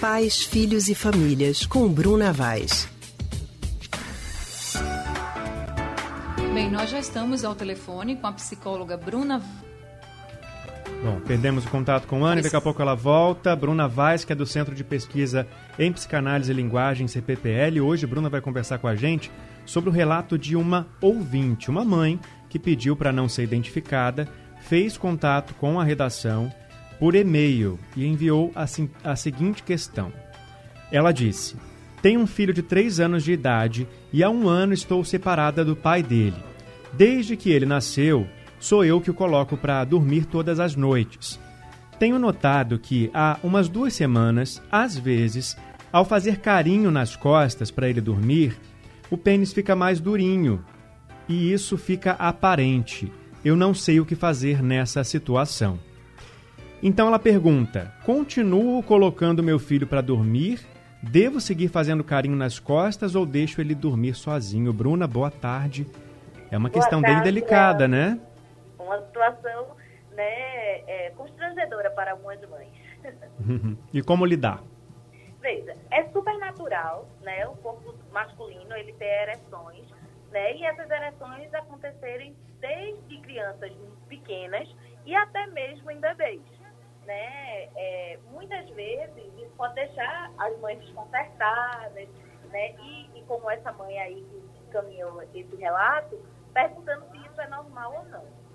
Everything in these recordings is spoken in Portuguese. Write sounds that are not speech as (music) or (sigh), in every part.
Pais, Filhos e Famílias, com Bruna Vaz. Bem, nós já estamos ao telefone com a psicóloga Bruna Bom, perdemos o contato com a Ana, daqui a pouco ela volta. Bruna Vaz, que é do Centro de Pesquisa em Psicanálise e Linguagem, CPPL. Hoje, Bruna vai conversar com a gente sobre o relato de uma ouvinte, uma mãe que pediu para não ser identificada, fez contato com a redação por e-mail e enviou a, a seguinte questão. Ela disse: Tenho um filho de 3 anos de idade e há um ano estou separada do pai dele. Desde que ele nasceu, sou eu que o coloco para dormir todas as noites. Tenho notado que há umas duas semanas, às vezes, ao fazer carinho nas costas para ele dormir, o pênis fica mais durinho e isso fica aparente. Eu não sei o que fazer nessa situação. Então ela pergunta: continuo colocando meu filho para dormir? Devo seguir fazendo carinho nas costas ou deixo ele dormir sozinho? Bruna, boa tarde. É uma boa questão tarde, bem delicada, né? uma situação né, é, constrangedora para algumas mães. (laughs) e como lidar? Veja, é super natural, né, o corpo masculino ele ter ereções, né, e essas ereções acontecerem desde crianças pequenas e até mesmo em bebês. Né? É, muitas vezes isso pode deixar as mães desconcertadas, né? E, e como essa mãe aí que encaminhou esse relato, perguntando se isso é normal ou não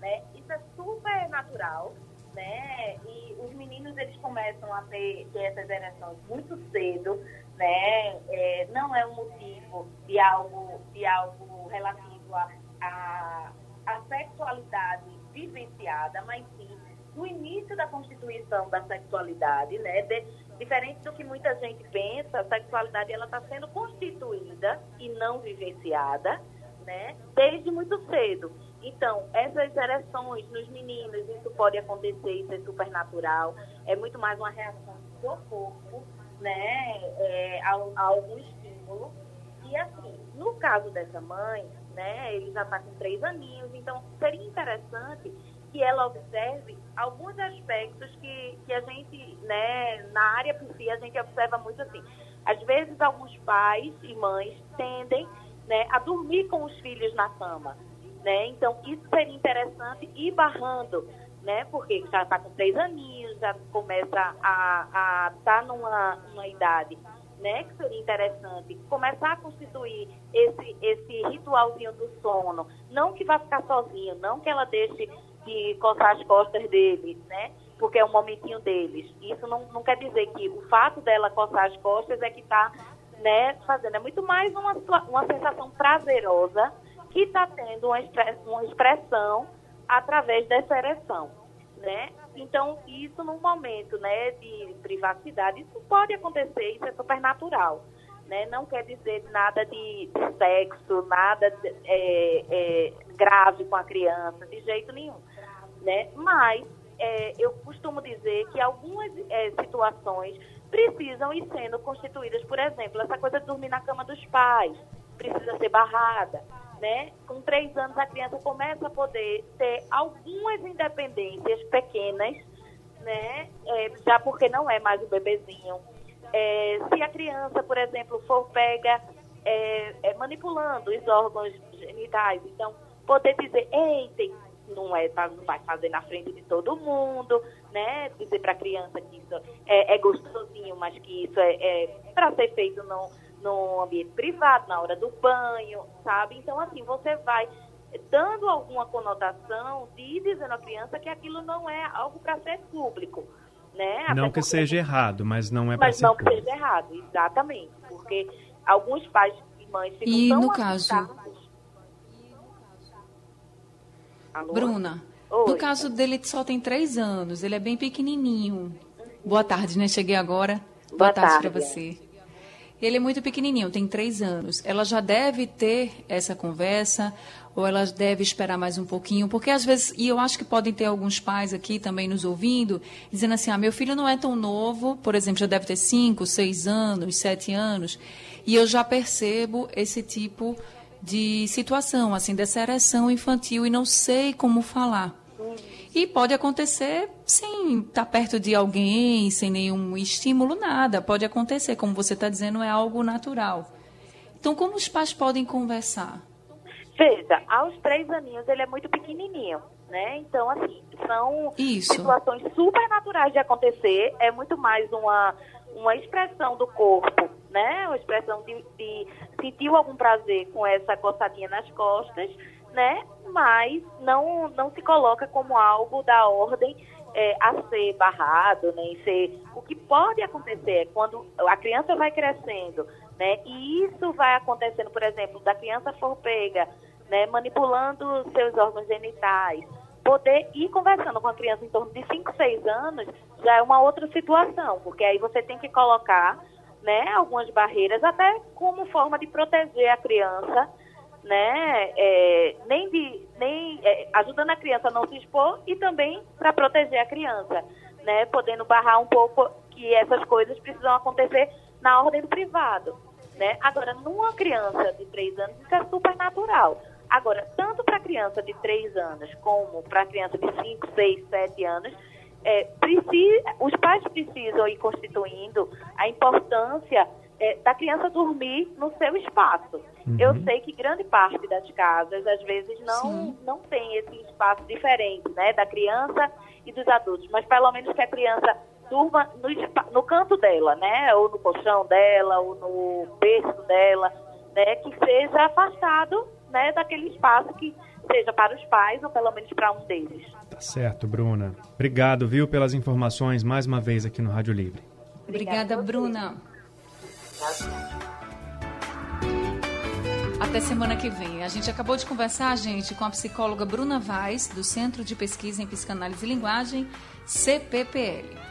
né? Isso é super natural, né? E os meninos eles começam a ter, ter essas ereções muito cedo, né? É, não é um motivo de algo, de algo relativo à a, a, a, sexualidade vivenciada, mas sim no início da constituição da sexualidade, né? De, diferente do que muita gente pensa, a sexualidade ela está sendo constituída e não vivenciada, né? Desde muito cedo. Então, essas ereções nos meninos, isso pode acontecer, isso é super natural. É muito mais uma reação do corpo, né, é, a, a, algum estímulo. E assim, no caso dessa mãe, né, ele já está com três aninhos, então seria interessante que ela observe alguns aspectos que, que a gente, né, na área si, a gente observa muito assim. Às vezes, alguns pais e mães tendem né, a dormir com os filhos na cama né? Então, isso seria interessante ir barrando, né? Porque já está com três aninhos, já começa a estar tá numa, numa idade né, que seria interessante começar a constituir esse, esse ritualzinho do sono. Não que vá ficar sozinho, não que ela deixe de coçar as costas dele, né? Porque é um momentinho deles. Isso não, não quer dizer que o fato dela coçar as costas é que está né, fazendo. É muito mais uma, uma sensação prazerosa que está tendo uma, uma expressão através dessa ereção, né? Então, isso num momento né, de privacidade, isso pode acontecer, isso é super natural. Né? Não quer dizer nada de, sexo, nada de, é, é, grave com a criança, de jeito nenhum. Né? Mas é, eu costumo dizer que algumas é, situações precisam ir sendo constituídas, por exemplo, essa coisa de dormir na cama dos pais, precisa ser barrada né? Com três anos a criança começa a poder ter algumas independências pequenas, né? É, já porque não é mais um bebezinho. É, se a criança, por exemplo, for pega é, é manipulando os órgãos genitais, então poder dizer, eita, não é, tá, não vai fazer na frente de todo mundo, né? Dizer para a criança que isso é, é, gostosinho, mas que isso é, é para ser feito não no ambiente privado, na hora do banho, sabe? Então, assim, você vai dando alguma conotação de dizendo à criança que aquilo não é algo para ser público, né? Até não que seja errado, mas não é para ser Mas não que seja errado, exatamente. Porque alguns pais e mães ficam e tão no caso Alô? Bruna, Oi. no caso dele só tem três anos, ele é bem pequenininho. Boa tarde, né? Cheguei agora. Boa, Boa tarde, tarde para você. Ele é muito pequenininho, tem três anos. Ela já deve ter essa conversa ou ela deve esperar mais um pouquinho? Porque às vezes, e eu acho que podem ter alguns pais aqui também nos ouvindo, dizendo assim: ah, meu filho não é tão novo, por exemplo, já deve ter cinco, seis anos, sete anos, e eu já percebo esse tipo de situação, assim, dessa ereção infantil e não sei como falar. E pode acontecer sem estar perto de alguém, sem nenhum estímulo, nada. Pode acontecer, como você está dizendo, é algo natural. Então, como os pais podem conversar? Veja, aos três aninhos ele é muito pequenininho, né? Então, assim, são Isso. situações super naturais de acontecer. É muito mais uma, uma expressão do corpo, né? Uma expressão de, de sentir algum prazer com essa coçadinha nas costas né? Mas não, não se coloca como algo da ordem é, a ser barrado, nem né? ser. O que pode acontecer é quando a criança vai crescendo, né? E isso vai acontecendo, por exemplo, da criança for pega, né? Manipulando seus órgãos genitais, poder ir conversando com a criança em torno de 5, 6 anos já é uma outra situação, porque aí você tem que colocar, né? Algumas barreiras até como forma de proteger a criança né, é, nem de, nem é, ajudando a criança a não se expor e também para proteger a criança, né, podendo barrar um pouco que essas coisas precisam acontecer na ordem do privado, né. Agora, numa criança de 3 anos, isso é super natural. Agora, criança de 3 anos como para a criança de 5, 6, 7 anos, é, precisa, os pais precisam ir constituindo a importância é, da criança dormir no seu espaço. Uhum. Eu sei que grande parte das casas, às vezes, não, não tem esse espaço diferente, né, da criança e dos adultos, mas pelo menos que a criança durma no, no canto dela, né, ou no colchão dela, ou no berço dela, né, que seja afastado, né, daquele espaço que seja para os pais ou pelo menos para um deles. Tá certo, Bruna. Obrigado, viu, pelas informações mais uma vez aqui no Rádio Livre. Obrigada, Bruna. Até semana que vem. A gente acabou de conversar, gente, com a psicóloga Bruna Vaz, do Centro de Pesquisa em Psicanálise e Linguagem, CPPL.